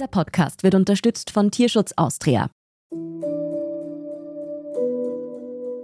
Dieser Podcast wird unterstützt von Tierschutz Austria.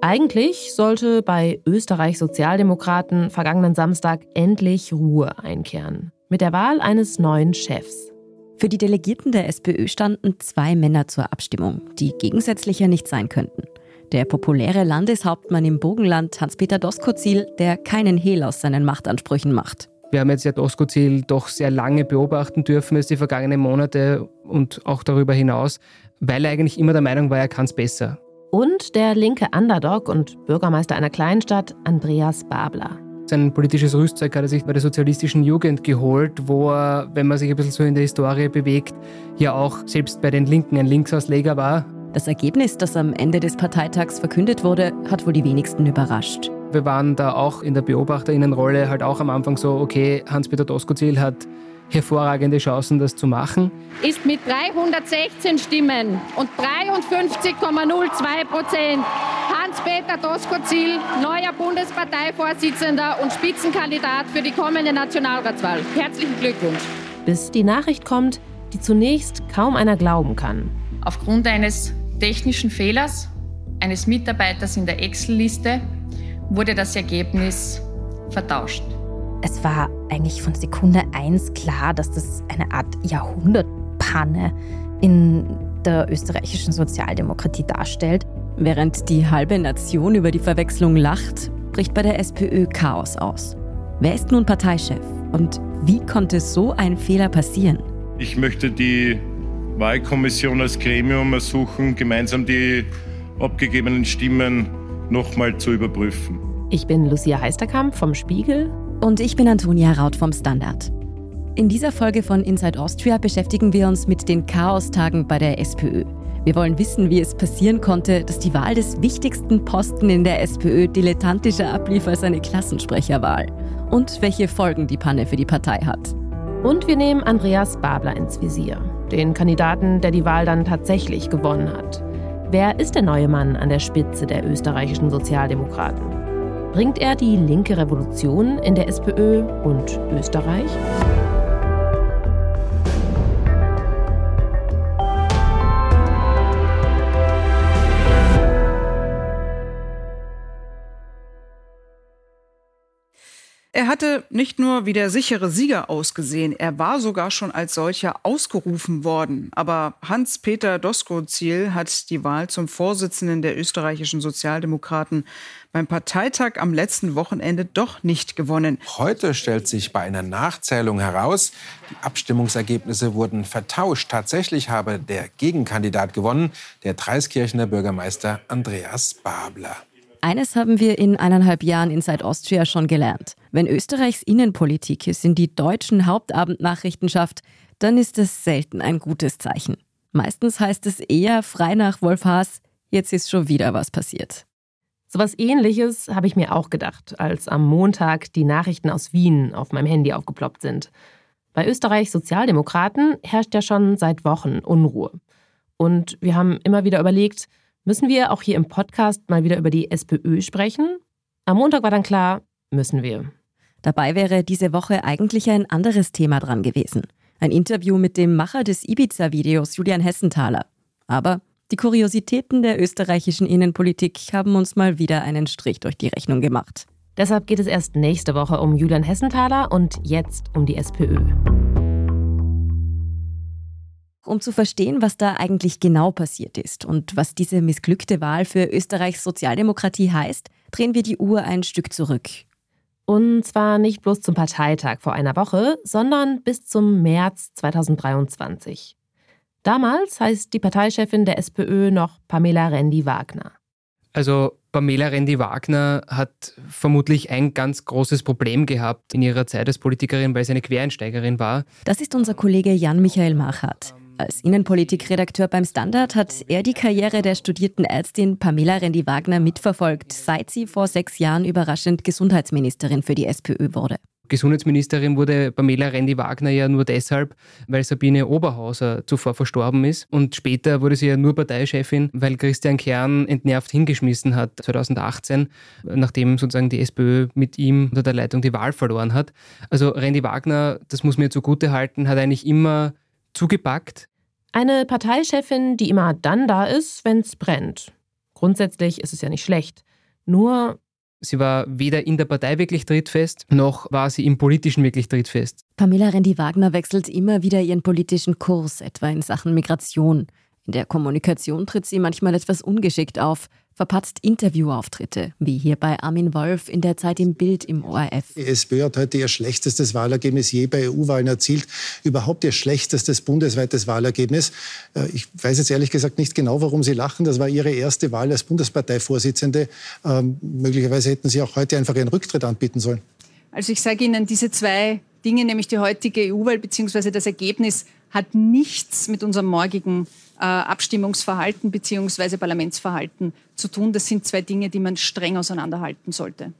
Eigentlich sollte bei Österreich Sozialdemokraten vergangenen Samstag endlich Ruhe einkehren. Mit der Wahl eines neuen Chefs. Für die Delegierten der SPÖ standen zwei Männer zur Abstimmung, die gegensätzlicher nicht sein könnten. Der populäre Landeshauptmann im Bogenland Hans-Peter Doskozil, der keinen Hehl aus seinen Machtansprüchen macht. Wir haben jetzt ja Doskozil doch sehr lange beobachten dürfen, jetzt die vergangenen Monate und auch darüber hinaus, weil er eigentlich immer der Meinung war, er kann es besser. Und der linke Underdog und Bürgermeister einer Kleinstadt, Andreas Babler. Sein politisches Rüstzeug hat er sich bei der sozialistischen Jugend geholt, wo er, wenn man sich ein bisschen so in der Historie bewegt, ja auch selbst bei den Linken ein Linksausleger war. Das Ergebnis, das am Ende des Parteitags verkündet wurde, hat wohl die wenigsten überrascht. Wir waren da auch in der Beobachterinnenrolle halt auch am Anfang so, okay, Hans-Peter Doskozil hat hervorragende Chancen, das zu machen. Ist mit 316 Stimmen und 53,02 Prozent Hans-Peter Doskozil neuer Bundesparteivorsitzender und Spitzenkandidat für die kommende Nationalratswahl. Herzlichen Glückwunsch. Bis die Nachricht kommt, die zunächst kaum einer glauben kann. Aufgrund eines technischen Fehlers eines Mitarbeiters in der Excel-Liste wurde das Ergebnis vertauscht. Es war eigentlich von Sekunde eins klar, dass das eine Art Jahrhundertpanne in der österreichischen Sozialdemokratie darstellt. Während die halbe Nation über die Verwechslung lacht, bricht bei der SPÖ Chaos aus. Wer ist nun Parteichef und wie konnte so ein Fehler passieren? Ich möchte die Wahlkommission als Gremium ersuchen, gemeinsam die abgegebenen Stimmen nochmal zu überprüfen. Ich bin Lucia Heisterkamp vom Spiegel und ich bin Antonia Raut vom Standard. In dieser Folge von Inside Austria beschäftigen wir uns mit den Chaostagen bei der SPÖ. Wir wollen wissen, wie es passieren konnte, dass die Wahl des wichtigsten Posten in der SPÖ dilettantischer ablief als eine Klassensprecherwahl. Und welche Folgen die Panne für die Partei hat. Und wir nehmen Andreas Babler ins Visier, den Kandidaten, der die Wahl dann tatsächlich gewonnen hat. Wer ist der neue Mann an der Spitze der österreichischen Sozialdemokraten? Bringt er die linke Revolution in der SPÖ und Österreich? Er hatte nicht nur wie der sichere Sieger ausgesehen, er war sogar schon als solcher ausgerufen worden. Aber Hans-Peter Doskozil hat die Wahl zum Vorsitzenden der österreichischen Sozialdemokraten beim Parteitag am letzten Wochenende doch nicht gewonnen. Heute stellt sich bei einer Nachzählung heraus, die Abstimmungsergebnisse wurden vertauscht. Tatsächlich habe der Gegenkandidat gewonnen, der Dreiskirchener Bürgermeister Andreas Babler. Eines haben wir in eineinhalb Jahren Inside Austria schon gelernt. Wenn Österreichs Innenpolitik es in die deutschen Hauptabendnachrichten schafft, dann ist es selten ein gutes Zeichen. Meistens heißt es eher frei nach Wolf Haas, jetzt ist schon wieder was passiert. So was ähnliches habe ich mir auch gedacht, als am Montag die Nachrichten aus Wien auf meinem Handy aufgeploppt sind. Bei Österreichs Sozialdemokraten herrscht ja schon seit Wochen Unruhe. Und wir haben immer wieder überlegt, Müssen wir auch hier im Podcast mal wieder über die SPÖ sprechen? Am Montag war dann klar, müssen wir. Dabei wäre diese Woche eigentlich ein anderes Thema dran gewesen. Ein Interview mit dem Macher des Ibiza-Videos Julian Hessenthaler. Aber die Kuriositäten der österreichischen Innenpolitik haben uns mal wieder einen Strich durch die Rechnung gemacht. Deshalb geht es erst nächste Woche um Julian Hessenthaler und jetzt um die SPÖ. Um zu verstehen, was da eigentlich genau passiert ist und was diese missglückte Wahl für Österreichs Sozialdemokratie heißt, drehen wir die Uhr ein Stück zurück. Und zwar nicht bloß zum Parteitag vor einer Woche, sondern bis zum März 2023. Damals heißt die Parteichefin der SPÖ noch Pamela Rendi-Wagner. Also Pamela Rendi-Wagner hat vermutlich ein ganz großes Problem gehabt in ihrer Zeit als Politikerin, weil sie eine Quereinsteigerin war. Das ist unser Kollege Jan-Michael Machat. Als Innenpolitikredakteur beim Standard hat er die Karriere der studierten Ärztin Pamela Rendi-Wagner mitverfolgt, seit sie vor sechs Jahren überraschend Gesundheitsministerin für die SPÖ wurde. Gesundheitsministerin wurde Pamela Rendi-Wagner ja nur deshalb, weil Sabine Oberhauser zuvor verstorben ist. Und später wurde sie ja nur Parteichefin, weil Christian Kern entnervt hingeschmissen hat 2018, nachdem sozusagen die SPÖ mit ihm unter der Leitung die Wahl verloren hat. Also Rendi Wagner, das muss mir zugute halten, hat eigentlich immer zugepackt. Eine Parteichefin, die immer dann da ist, wenn es brennt. Grundsätzlich ist es ja nicht schlecht. Nur Sie war weder in der Partei wirklich trittfest, noch war sie im Politischen wirklich trittfest. Pamela Rendi-Wagner wechselt immer wieder ihren politischen Kurs, etwa in Sachen Migration. In der Kommunikation tritt sie manchmal etwas ungeschickt auf, verpatzt Interviewauftritte, wie hier bei Armin Wolf in der Zeit im Bild im ORF. Die SPÖ hat heute ihr schlechtestes Wahlergebnis je bei EU-Wahlen erzielt, überhaupt ihr schlechtestes bundesweites Wahlergebnis. Äh, ich weiß jetzt ehrlich gesagt nicht genau, warum Sie lachen. Das war Ihre erste Wahl als Bundesparteivorsitzende. Ähm, möglicherweise hätten Sie auch heute einfach Ihren Rücktritt anbieten sollen. Also ich sage Ihnen, diese zwei Dinge, nämlich die heutige EU-Wahl bzw. das Ergebnis, hat nichts mit unserem morgigen äh, Abstimmungsverhalten bzw. Parlamentsverhalten zu tun. Das sind zwei Dinge, die man streng auseinanderhalten sollte.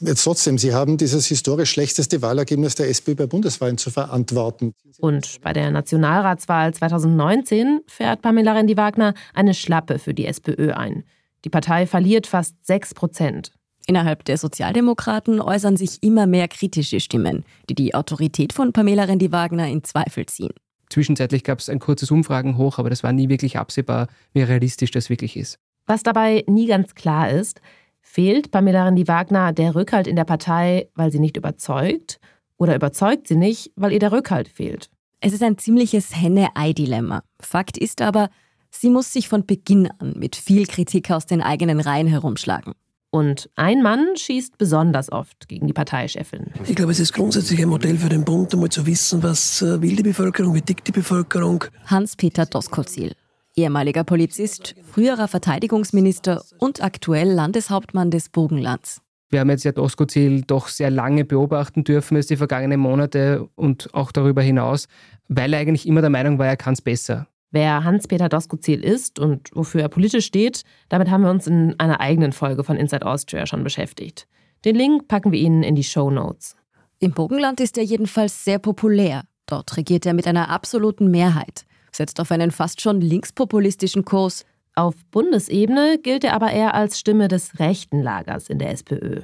Jetzt trotzdem, Sie haben dieses historisch schlechteste Wahlergebnis der SPÖ bei Bundeswahlen zu verantworten. Und bei der Nationalratswahl 2019 fährt Pamela Rendi-Wagner eine Schlappe für die SPÖ ein. Die Partei verliert fast 6 Prozent. Innerhalb der Sozialdemokraten äußern sich immer mehr kritische Stimmen, die die Autorität von Pamela Rendi-Wagner in Zweifel ziehen. Zwischenzeitlich gab es ein kurzes Umfragenhoch, aber das war nie wirklich absehbar, wie realistisch das wirklich ist. Was dabei nie ganz klar ist, fehlt Pamela Rendi-Wagner der Rückhalt in der Partei, weil sie nicht überzeugt? Oder überzeugt sie nicht, weil ihr der Rückhalt fehlt? Es ist ein ziemliches Henne-Ei-Dilemma. Fakt ist aber, sie muss sich von Beginn an mit viel Kritik aus den eigenen Reihen herumschlagen. Und ein Mann schießt besonders oft gegen die Parteichefin. Ich glaube, es ist grundsätzlich ein Modell für den Bund, einmal zu wissen, was äh, will die Bevölkerung, wie tickt die Bevölkerung. Hans-Peter Doskozil, ehemaliger Polizist, früherer Verteidigungsminister und aktuell Landeshauptmann des Burgenlands. Wir haben jetzt ja Doskozil doch sehr lange beobachten dürfen, jetzt die vergangenen Monate und auch darüber hinaus, weil er eigentlich immer der Meinung war, er kann es besser. Wer Hans-Peter Doskozil ist und wofür er politisch steht, damit haben wir uns in einer eigenen Folge von Inside Austria schon beschäftigt. Den Link packen wir Ihnen in die Show Notes. Im Burgenland ist er jedenfalls sehr populär. Dort regiert er mit einer absoluten Mehrheit, setzt auf einen fast schon linkspopulistischen Kurs. Auf Bundesebene gilt er aber eher als Stimme des rechten Lagers in der SPÖ.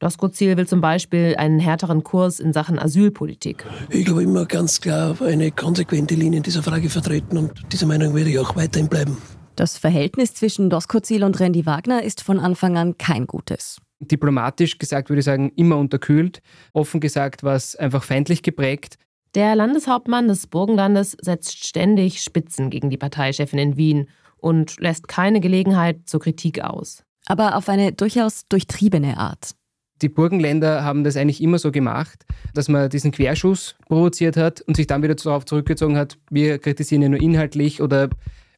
Doskozil will zum Beispiel einen härteren Kurs in Sachen Asylpolitik. Ich glaube immer ganz klar eine konsequente Linie in dieser Frage vertreten und dieser Meinung werde ich auch weiterhin bleiben. Das Verhältnis zwischen Doskozil und Randy Wagner ist von Anfang an kein gutes. Diplomatisch gesagt würde ich sagen, immer unterkühlt. Offen gesagt war es einfach feindlich geprägt. Der Landeshauptmann des Burgenlandes setzt ständig Spitzen gegen die Parteichefin in Wien und lässt keine Gelegenheit zur Kritik aus. Aber auf eine durchaus durchtriebene Art die Burgenländer haben das eigentlich immer so gemacht, dass man diesen Querschuss provoziert hat und sich dann wieder darauf zurückgezogen hat, wir kritisieren ja nur inhaltlich oder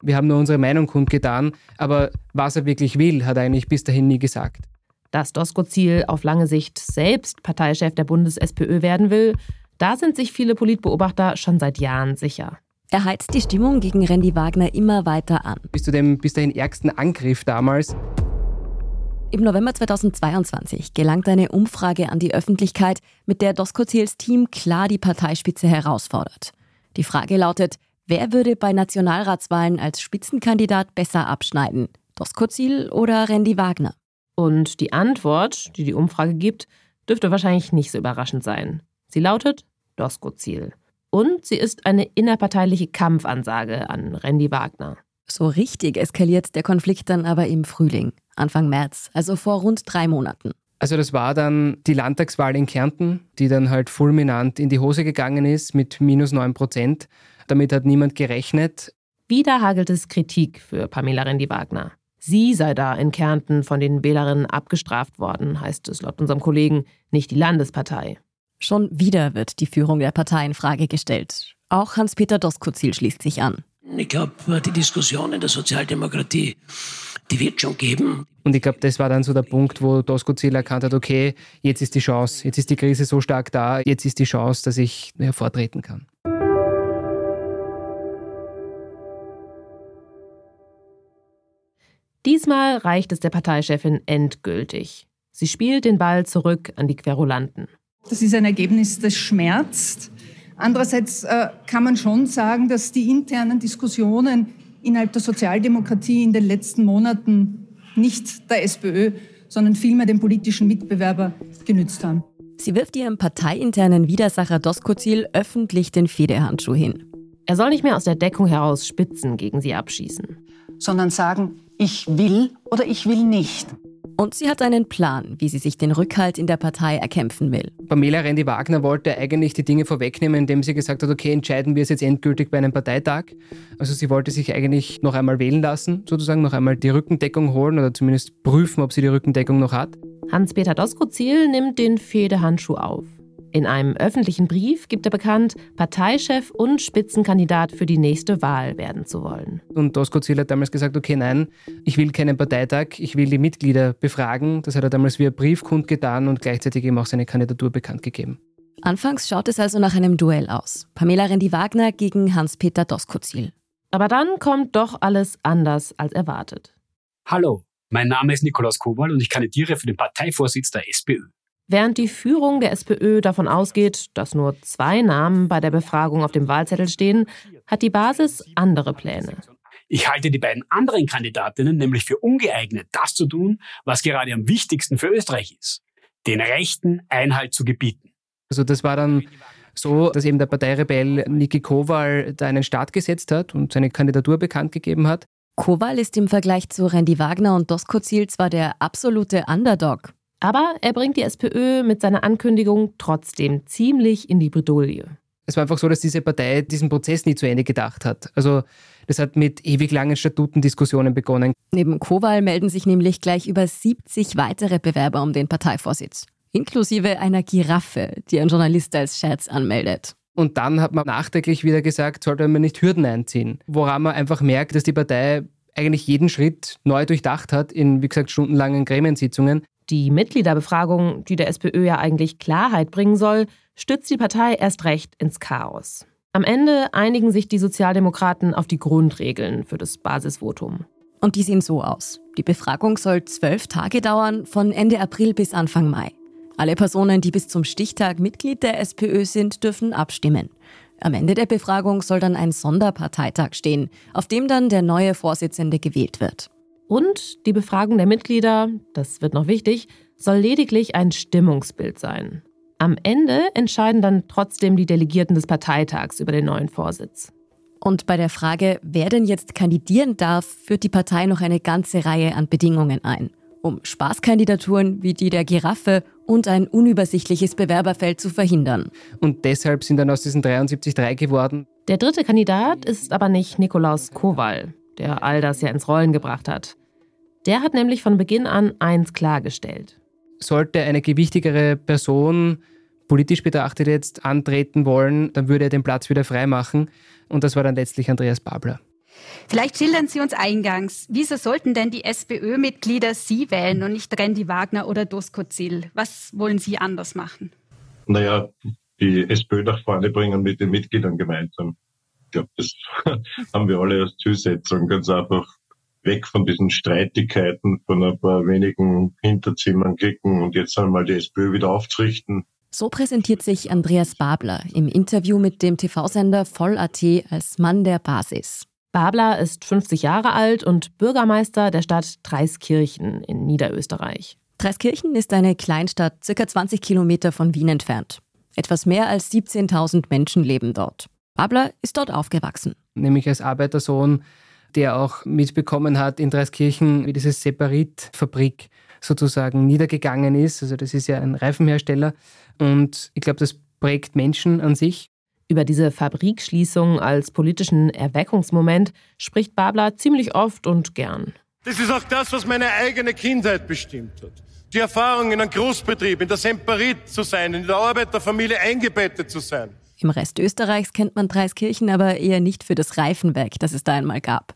wir haben nur unsere Meinung kundgetan. Aber was er wirklich will, hat er eigentlich bis dahin nie gesagt. Dass Doskozil auf lange Sicht selbst Parteichef der Bundes-SPÖ werden will, da sind sich viele Politbeobachter schon seit Jahren sicher. Er heizt die Stimmung gegen Randy Wagner immer weiter an. Bis zu dem bis dahin ärgsten Angriff damals im November 2022 gelangt eine Umfrage an die Öffentlichkeit, mit der Doskozils Team klar die Parteispitze herausfordert. Die Frage lautet, wer würde bei Nationalratswahlen als Spitzenkandidat besser abschneiden? Doskozil oder Randy Wagner? Und die Antwort, die die Umfrage gibt, dürfte wahrscheinlich nicht so überraschend sein. Sie lautet Doskozil. Und sie ist eine innerparteiliche Kampfansage an Randy Wagner. So richtig eskaliert der Konflikt dann aber im Frühling, Anfang März, also vor rund drei Monaten. Also das war dann die Landtagswahl in Kärnten, die dann halt fulminant in die Hose gegangen ist mit minus 9 Prozent. Damit hat niemand gerechnet. Wieder hagelt es Kritik für Pamela Rendi-Wagner. Sie sei da in Kärnten von den Wählerinnen abgestraft worden, heißt es laut unserem Kollegen, nicht die Landespartei. Schon wieder wird die Führung der Partei in Frage gestellt. Auch Hans-Peter Doskozil schließt sich an. Ich glaube, die Diskussion in der Sozialdemokratie, die wird schon geben. Und ich glaube, das war dann so der Punkt, wo Doskozil erkannt hat, okay, jetzt ist die Chance, jetzt ist die Krise so stark da, jetzt ist die Chance, dass ich hervortreten kann. Diesmal reicht es der Parteichefin endgültig. Sie spielt den Ball zurück an die Querulanten. Das ist ein Ergebnis, das schmerzt. Andererseits äh, kann man schon sagen, dass die internen Diskussionen innerhalb der Sozialdemokratie in den letzten Monaten nicht der SPÖ, sondern vielmehr dem politischen Mitbewerber genützt haben. Sie wirft ihrem parteiinternen Widersacher Doskozil öffentlich den Federhandschuh hin. Er soll nicht mehr aus der Deckung heraus Spitzen gegen sie abschießen. Sondern sagen, ich will oder ich will nicht. Und sie hat einen Plan, wie sie sich den Rückhalt in der Partei erkämpfen will. Pamela Rendi-Wagner wollte eigentlich die Dinge vorwegnehmen, indem sie gesagt hat, okay, entscheiden wir es jetzt endgültig bei einem Parteitag. Also sie wollte sich eigentlich noch einmal wählen lassen, sozusagen noch einmal die Rückendeckung holen oder zumindest prüfen, ob sie die Rückendeckung noch hat. Hans-Peter Doskozil nimmt den Fehdehandschuh auf. In einem öffentlichen Brief gibt er bekannt, Parteichef und Spitzenkandidat für die nächste Wahl werden zu wollen. Und Doskozil hat damals gesagt, okay, nein, ich will keinen Parteitag, ich will die Mitglieder befragen. Das hat er damals via Brief kundgetan und gleichzeitig eben auch seine Kandidatur bekannt gegeben. Anfangs schaut es also nach einem Duell aus. Pamela Rendi-Wagner gegen Hans-Peter Doskozil. Aber dann kommt doch alles anders als erwartet. Hallo, mein Name ist Nikolaus Kowal und ich kandidiere für den Parteivorsitz der SPÖ. Während die Führung der SPÖ davon ausgeht, dass nur zwei Namen bei der Befragung auf dem Wahlzettel stehen, hat die Basis andere Pläne. Ich halte die beiden anderen Kandidatinnen nämlich für ungeeignet, das zu tun, was gerade am wichtigsten für Österreich ist, den Rechten Einhalt zu gebieten. Also das war dann so, dass eben der Parteirebell Niki Kowal da einen Start gesetzt hat und seine Kandidatur bekannt gegeben hat. Kowal ist im Vergleich zu Randy Wagner und Doskozil zwar der absolute Underdog, aber er bringt die SPÖ mit seiner Ankündigung trotzdem ziemlich in die Bredouille. Es war einfach so, dass diese Partei diesen Prozess nie zu Ende gedacht hat. Also das hat mit ewig langen Statutendiskussionen begonnen. Neben Kowal melden sich nämlich gleich über 70 weitere Bewerber um den Parteivorsitz. Inklusive einer Giraffe, die ein Journalist als Scherz anmeldet. Und dann hat man nachträglich wieder gesagt, sollte man nicht Hürden einziehen. Woran man einfach merkt, dass die Partei eigentlich jeden Schritt neu durchdacht hat in, wie gesagt, stundenlangen Gremiensitzungen. Die Mitgliederbefragung, die der SPÖ ja eigentlich Klarheit bringen soll, stützt die Partei erst recht ins Chaos. Am Ende einigen sich die Sozialdemokraten auf die Grundregeln für das Basisvotum. Und die sehen so aus. Die Befragung soll zwölf Tage dauern, von Ende April bis Anfang Mai. Alle Personen, die bis zum Stichtag Mitglied der SPÖ sind, dürfen abstimmen. Am Ende der Befragung soll dann ein Sonderparteitag stehen, auf dem dann der neue Vorsitzende gewählt wird. Und die Befragung der Mitglieder, das wird noch wichtig, soll lediglich ein Stimmungsbild sein. Am Ende entscheiden dann trotzdem die Delegierten des Parteitags über den neuen Vorsitz. Und bei der Frage, wer denn jetzt kandidieren darf, führt die Partei noch eine ganze Reihe an Bedingungen ein. Um Spaßkandidaturen wie die der Giraffe und ein unübersichtliches Bewerberfeld zu verhindern. Und deshalb sind dann aus diesen 73 drei geworden. Der dritte Kandidat ist aber nicht Nikolaus Kowal der all das ja ins Rollen gebracht hat. Der hat nämlich von Beginn an eins klargestellt. Sollte eine gewichtigere Person politisch betrachtet jetzt antreten wollen, dann würde er den Platz wieder freimachen. Und das war dann letztlich Andreas Babler. Vielleicht schildern Sie uns eingangs, wieso sollten denn die SPÖ-Mitglieder Sie wählen und nicht Randy Wagner oder Dusko Ziel? Was wollen Sie anders machen? Naja, die SPÖ nach vorne bringen mit den Mitgliedern gemeinsam glaube, das haben wir alle als Zielsetzung. Ganz einfach weg von diesen Streitigkeiten von ein paar wenigen Hinterzimmern klicken und jetzt einmal die SPÖ wieder aufzurichten. So präsentiert sich Andreas Babler im Interview mit dem TV-Sender Voll.at als Mann der Basis. Babler ist 50 Jahre alt und Bürgermeister der Stadt Dreiskirchen in Niederösterreich. Dreiskirchen ist eine Kleinstadt, circa 20 Kilometer von Wien entfernt. Etwas mehr als 17.000 Menschen leben dort. Babler ist dort aufgewachsen. Nämlich als Arbeitersohn, der auch mitbekommen hat in Dreiskirchen, wie diese Separit-Fabrik sozusagen niedergegangen ist. Also das ist ja ein Reifenhersteller. Und ich glaube, das prägt Menschen an sich. Über diese Fabrikschließung als politischen Erweckungsmoment spricht Babler ziemlich oft und gern. Das ist auch das, was meine eigene Kindheit bestimmt hat. Die Erfahrung in einem Großbetrieb, in der Semperit zu sein, in der Arbeiterfamilie eingebettet zu sein. Im Rest Österreichs kennt man Dreiskirchen aber eher nicht für das Reifenwerk, das es da einmal gab.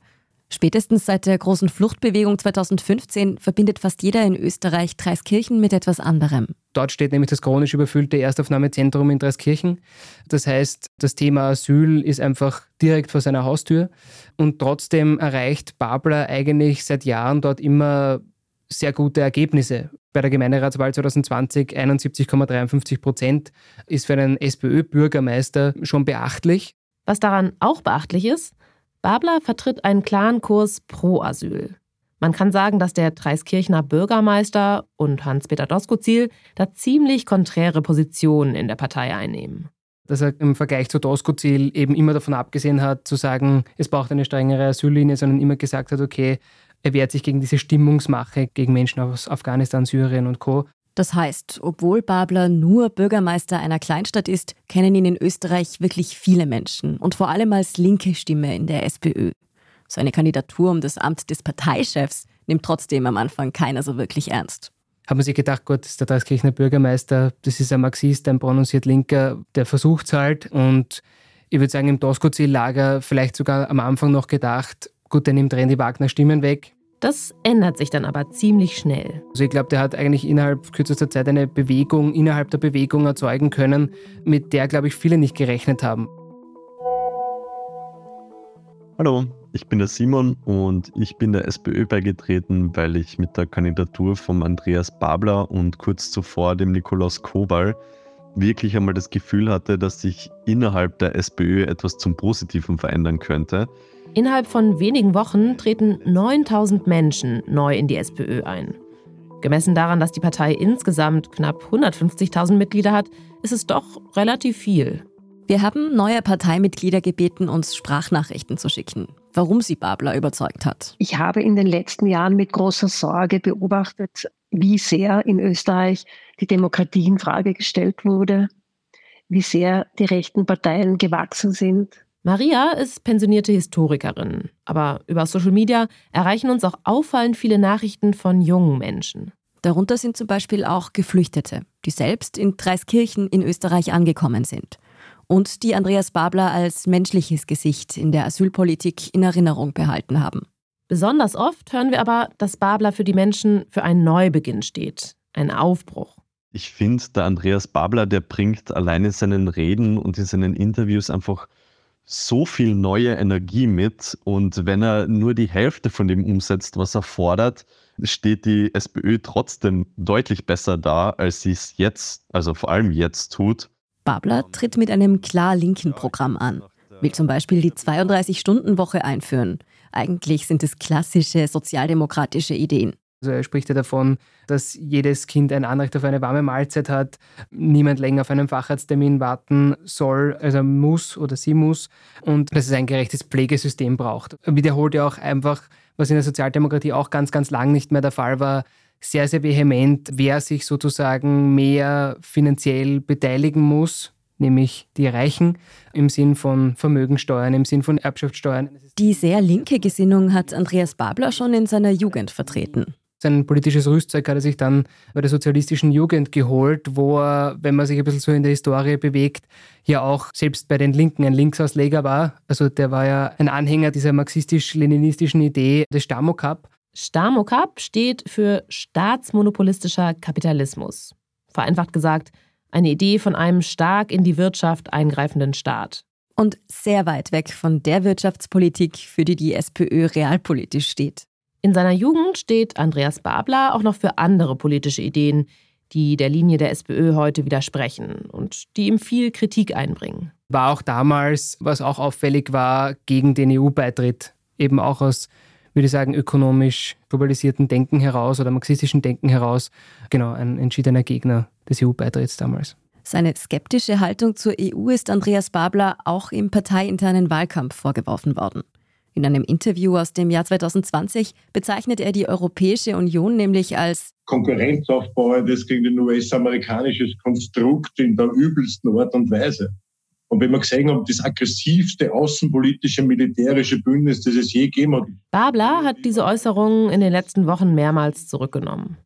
Spätestens seit der großen Fluchtbewegung 2015 verbindet fast jeder in Österreich Dreiskirchen mit etwas anderem. Dort steht nämlich das chronisch überfüllte Erstaufnahmezentrum in Dreiskirchen. Das heißt, das Thema Asyl ist einfach direkt vor seiner Haustür. Und trotzdem erreicht Babler eigentlich seit Jahren dort immer sehr gute Ergebnisse. Bei der Gemeinderatswahl 2020 71,53 Prozent ist für einen SPÖ-Bürgermeister schon beachtlich. Was daran auch beachtlich ist, Babler vertritt einen klaren Kurs pro Asyl. Man kann sagen, dass der Dreiskirchner Bürgermeister und Hans-Peter Doskozil da ziemlich konträre Positionen in der Partei einnehmen. dass er im Vergleich zu Doskozil eben immer davon abgesehen hat, zu sagen, es braucht eine strengere Asyllinie, sondern immer gesagt hat, okay, er wehrt sich gegen diese Stimmungsmache gegen Menschen aus Afghanistan, Syrien und Co. Das heißt, obwohl Babler nur Bürgermeister einer Kleinstadt ist, kennen ihn in Österreich wirklich viele Menschen und vor allem als linke Stimme in der SPÖ. Seine Kandidatur um das Amt des Parteichefs nimmt trotzdem am Anfang keiner so wirklich ernst. Hat man sich gedacht, Gott, ist der Dreiskirchner Bürgermeister, das ist ein Marxist, ein prononciert Linker, der versucht es halt. Und ich würde sagen, im Doskozil-Lager vielleicht sogar am Anfang noch gedacht, gut, der nimmt Randy Wagner Stimmen weg. Das ändert sich dann aber ziemlich schnell. Also ich glaube, der hat eigentlich innerhalb kürzester Zeit eine Bewegung innerhalb der Bewegung erzeugen können, mit der, glaube ich, viele nicht gerechnet haben. Hallo, ich bin der Simon und ich bin der SPÖ beigetreten, weil ich mit der Kandidatur von Andreas Babler und kurz zuvor dem Nikolaus Kowal wirklich einmal das Gefühl hatte, dass sich innerhalb der SPÖ etwas zum Positiven verändern könnte. Innerhalb von wenigen Wochen treten 9000 Menschen neu in die SPÖ ein. Gemessen daran, dass die Partei insgesamt knapp 150.000 Mitglieder hat, ist es doch relativ viel. Wir haben neue Parteimitglieder gebeten, uns Sprachnachrichten zu schicken, warum sie Babler überzeugt hat. Ich habe in den letzten Jahren mit großer Sorge beobachtet, wie sehr in Österreich die Demokratie in Frage gestellt wurde, wie sehr die rechten Parteien gewachsen sind. Maria ist pensionierte Historikerin, aber über Social Media erreichen uns auch auffallend viele Nachrichten von jungen Menschen. Darunter sind zum Beispiel auch Geflüchtete, die selbst in Dreiskirchen in Österreich angekommen sind und die Andreas Babler als menschliches Gesicht in der Asylpolitik in Erinnerung behalten haben. Besonders oft hören wir aber, dass Babler für die Menschen für einen Neubeginn steht, einen Aufbruch. Ich finde, der Andreas Babler, der bringt alleine seinen Reden und in seinen Interviews einfach so viel neue Energie mit. Und wenn er nur die Hälfte von dem umsetzt, was er fordert, steht die SPÖ trotzdem deutlich besser da, als sie es jetzt, also vor allem jetzt tut. Babler tritt mit einem klar linken Programm an, will zum Beispiel die 32-Stunden-Woche einführen. Eigentlich sind es klassische sozialdemokratische Ideen. Also er spricht ja davon, dass jedes Kind ein Anrecht auf eine warme Mahlzeit hat, niemand länger auf einen Facharzttermin warten soll, also muss oder sie muss und dass es ein gerechtes Pflegesystem braucht. Er wiederholt ja auch einfach, was in der Sozialdemokratie auch ganz, ganz lang nicht mehr der Fall war, sehr, sehr vehement, wer sich sozusagen mehr finanziell beteiligen muss, nämlich die Reichen, im Sinn von Vermögensteuern, im Sinn von Erbschaftssteuern. Die sehr linke Gesinnung hat Andreas Babler schon in seiner Jugend vertreten. Sein politisches Rüstzeug hat er sich dann bei der sozialistischen Jugend geholt, wo er, wenn man sich ein bisschen so in der Historie bewegt, ja auch selbst bei den Linken ein Linksausleger war. Also der war ja ein Anhänger dieser marxistisch-leninistischen Idee des Stamokap. Stamokap steht für staatsmonopolistischer Kapitalismus. Vereinfacht gesagt, eine Idee von einem stark in die Wirtschaft eingreifenden Staat. Und sehr weit weg von der Wirtschaftspolitik, für die die SPÖ realpolitisch steht. In seiner Jugend steht Andreas Babler auch noch für andere politische Ideen, die der Linie der SPÖ heute widersprechen und die ihm viel Kritik einbringen. War auch damals, was auch auffällig war, gegen den EU-Beitritt. Eben auch aus würde ich sagen, ökonomisch globalisierten Denken heraus oder marxistischen Denken heraus, genau, ein entschiedener Gegner des EU-Beitritts damals. Seine skeptische Haltung zur EU ist Andreas Babler auch im parteiinternen Wahlkampf vorgeworfen worden. In einem Interview aus dem Jahr 2020 bezeichnet er die Europäische Union nämlich als Konkurrenzaufbau, das gegen ein US-amerikanisches Konstrukt in der übelsten Art und Weise. Und wenn wir gesehen haben, das aggressivste außenpolitische militärische Bündnis, das es je gegeben hat. Babler hat diese Äußerungen in den letzten Wochen mehrmals zurückgenommen.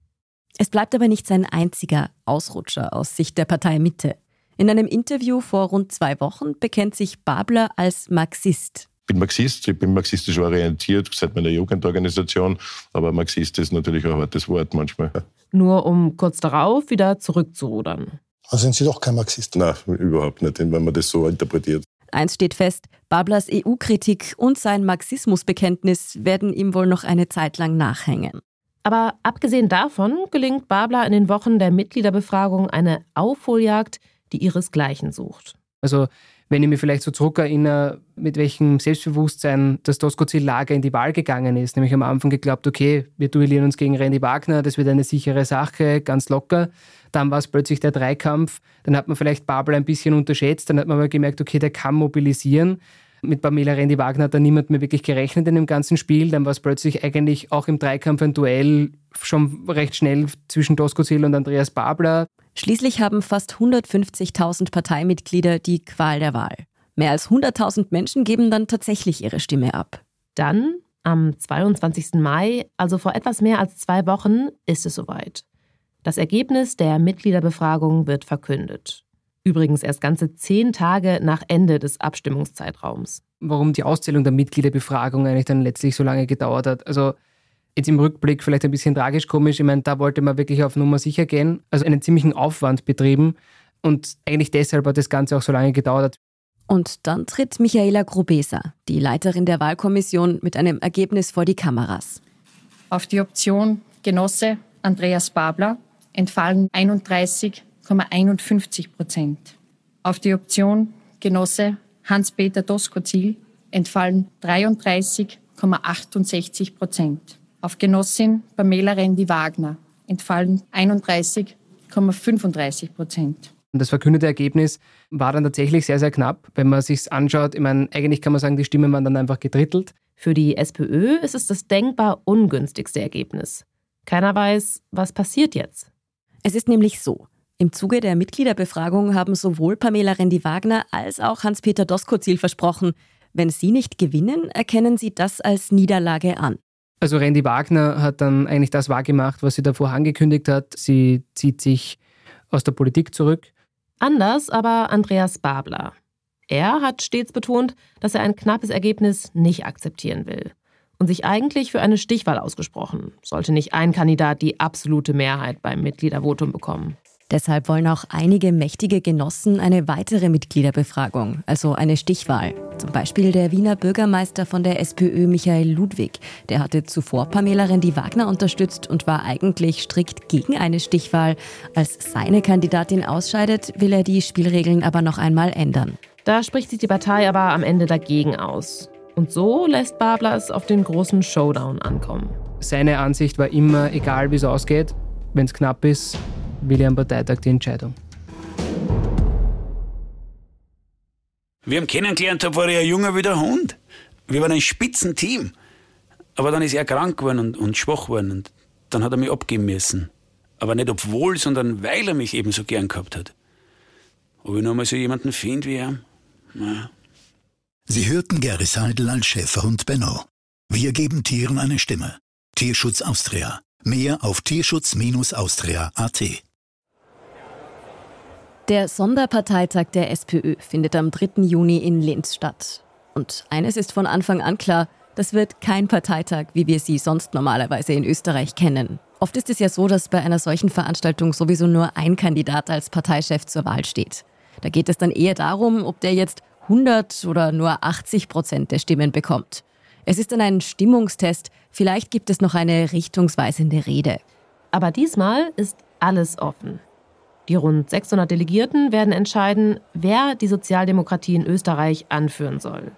Es bleibt aber nicht sein einziger Ausrutscher aus Sicht der Partei Mitte. In einem Interview vor rund zwei Wochen bekennt sich Babler als Marxist. Ich bin Marxist, ich bin marxistisch orientiert seit meiner Jugendorganisation, aber Marxist ist natürlich ein hartes Wort manchmal. Nur um kurz darauf wieder zurückzurudern. Also sind Sie doch kein Marxist? Nein, überhaupt nicht, wenn man das so interpretiert. Eins steht fest, Bablers EU-Kritik und sein Marxismusbekenntnis werden ihm wohl noch eine Zeit lang nachhängen. Aber abgesehen davon gelingt Babler in den Wochen der Mitgliederbefragung eine Aufholjagd, die ihresgleichen sucht. Also wenn ich mich vielleicht so zurückerinnere, mit welchem Selbstbewusstsein das Doskozil-Lager in die Wahl gegangen ist. Nämlich am Anfang geglaubt, okay, wir duellieren uns gegen Randy Wagner, das wird eine sichere Sache, ganz locker. Dann war es plötzlich der Dreikampf. Dann hat man vielleicht Babel ein bisschen unterschätzt. Dann hat man aber gemerkt, okay, der kann mobilisieren. Mit Pamela Randy Wagner hat da niemand mehr wirklich gerechnet in dem ganzen Spiel. Dann war es plötzlich eigentlich auch im Dreikampf ein Duell schon recht schnell zwischen Doskozil und Andreas Babler. Schließlich haben fast 150.000 Parteimitglieder die Qual der Wahl. Mehr als 100.000 Menschen geben dann tatsächlich ihre Stimme ab. Dann, am 22. Mai, also vor etwas mehr als zwei Wochen, ist es soweit. Das Ergebnis der Mitgliederbefragung wird verkündet. Übrigens erst ganze zehn Tage nach Ende des Abstimmungszeitraums. Warum die Auszählung der Mitgliederbefragung eigentlich dann letztlich so lange gedauert hat. Also Jetzt im Rückblick vielleicht ein bisschen tragisch komisch. Ich meine, da wollte man wirklich auf Nummer sicher gehen, also einen ziemlichen Aufwand betrieben. Und eigentlich deshalb hat das Ganze auch so lange gedauert. Und dann tritt Michaela Grubesa, die Leiterin der Wahlkommission, mit einem Ergebnis vor die Kameras. Auf die Option Genosse Andreas Babler entfallen 31,51 Prozent. Auf die Option Genosse Hans-Peter Doskozil entfallen 33,68 Prozent. Auf Genossin Pamela Rendi-Wagner entfallen 31,35 Prozent. Das verkündete Ergebnis war dann tatsächlich sehr, sehr knapp. Wenn man sich anschaut, ich meine, eigentlich kann man sagen, die Stimmen waren dann einfach gedrittelt. Für die SPÖ ist es das denkbar ungünstigste Ergebnis. Keiner weiß, was passiert jetzt. Es ist nämlich so. Im Zuge der Mitgliederbefragung haben sowohl Pamela Rendi-Wagner als auch Hans-Peter Doskozil versprochen, wenn sie nicht gewinnen, erkennen sie das als Niederlage an. Also Randy Wagner hat dann eigentlich das wahrgemacht, was sie davor angekündigt hat. Sie zieht sich aus der Politik zurück. Anders aber Andreas Babler. Er hat stets betont, dass er ein knappes Ergebnis nicht akzeptieren will und sich eigentlich für eine Stichwahl ausgesprochen, sollte nicht ein Kandidat die absolute Mehrheit beim Mitgliedervotum bekommen. Deshalb wollen auch einige mächtige Genossen eine weitere Mitgliederbefragung, also eine Stichwahl. Zum Beispiel der Wiener Bürgermeister von der SPÖ Michael Ludwig. Der hatte zuvor Pamela Rendi-Wagner unterstützt und war eigentlich strikt gegen eine Stichwahl. Als seine Kandidatin ausscheidet, will er die Spielregeln aber noch einmal ändern. Da spricht sich die Partei aber am Ende dagegen aus. Und so lässt Babler es auf den großen Showdown ankommen. Seine Ansicht war immer, egal wie es ausgeht, wenn es knapp ist, will ich am Parteitag die Entscheidung. Wie ich ihn kennengelernt habe, war er ein junger wie der Hund. Wir waren ein Spitzenteam. Aber dann ist er krank geworden und, und schwach geworden. Und dann hat er mich abgeben müssen. Aber nicht obwohl, sondern weil er mich eben so gern gehabt hat. Ob ich noch mal so jemanden finde wie er? Naja. Sie hörten Gary Seidel als Schäferhund Benno. Wir geben Tieren eine Stimme. Tierschutz Austria. Mehr auf tierschutz-austria.at. Der Sonderparteitag der SPÖ findet am 3. Juni in Linz statt. Und eines ist von Anfang an klar, das wird kein Parteitag, wie wir sie sonst normalerweise in Österreich kennen. Oft ist es ja so, dass bei einer solchen Veranstaltung sowieso nur ein Kandidat als Parteichef zur Wahl steht. Da geht es dann eher darum, ob der jetzt 100 oder nur 80 Prozent der Stimmen bekommt. Es ist dann ein Stimmungstest, vielleicht gibt es noch eine richtungsweisende Rede. Aber diesmal ist alles offen. Die rund 600 Delegierten werden entscheiden, wer die Sozialdemokratie in Österreich anführen soll.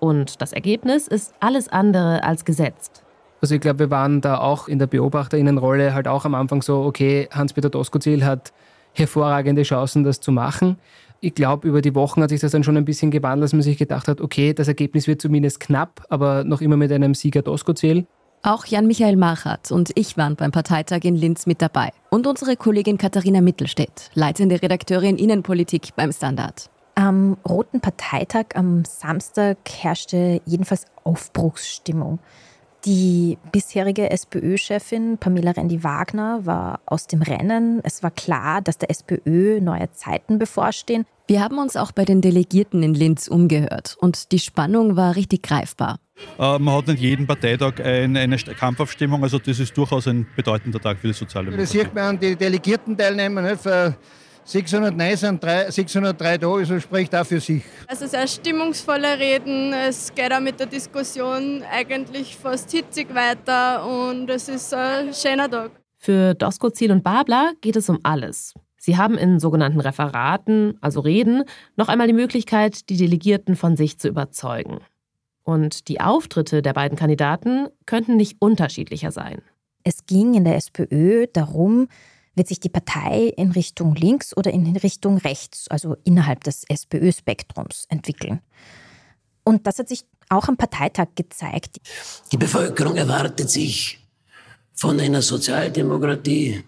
Und das Ergebnis ist alles andere als gesetzt. Also ich glaube, wir waren da auch in der Beobachterinnenrolle halt auch am Anfang so, okay, Hans-Peter Doskozil hat hervorragende Chancen, das zu machen. Ich glaube, über die Wochen hat sich das dann schon ein bisschen gewandelt, dass man sich gedacht hat, okay, das Ergebnis wird zumindest knapp, aber noch immer mit einem Sieger Doskozil. Auch Jan-Michael Marchat und ich waren beim Parteitag in Linz mit dabei. Und unsere Kollegin Katharina Mittelstädt, leitende Redakteurin Innenpolitik beim Standard. Am Roten Parteitag am Samstag herrschte jedenfalls Aufbruchsstimmung. Die bisherige SPÖ-Chefin Pamela Rendi-Wagner war aus dem Rennen. Es war klar, dass der SPÖ neue Zeiten bevorstehen. Wir haben uns auch bei den Delegierten in Linz umgehört und die Spannung war richtig greifbar. Äh, man hat nicht jeden Parteitag eine, eine Kampfaufstimmung, also das ist durchaus ein bedeutender Tag für die Sozialdemokratie. Das sieht man an die Delegierten-Teilnehmer. Nicht? Für 609 sind drei, 603 da, also spricht auch für sich. Also sehr stimmungsvolle Reden, es geht auch mit der Diskussion eigentlich fast hitzig weiter und es ist ein schöner Tag. Für Doskozil und Babler geht es um alles. Sie haben in sogenannten Referaten, also Reden, noch einmal die Möglichkeit, die Delegierten von sich zu überzeugen. Und die Auftritte der beiden Kandidaten könnten nicht unterschiedlicher sein. Es ging in der SPÖ darum, wird sich die Partei in Richtung links oder in Richtung rechts, also innerhalb des SPÖ-Spektrums, entwickeln. Und das hat sich auch am Parteitag gezeigt. Die Bevölkerung erwartet sich von einer Sozialdemokratie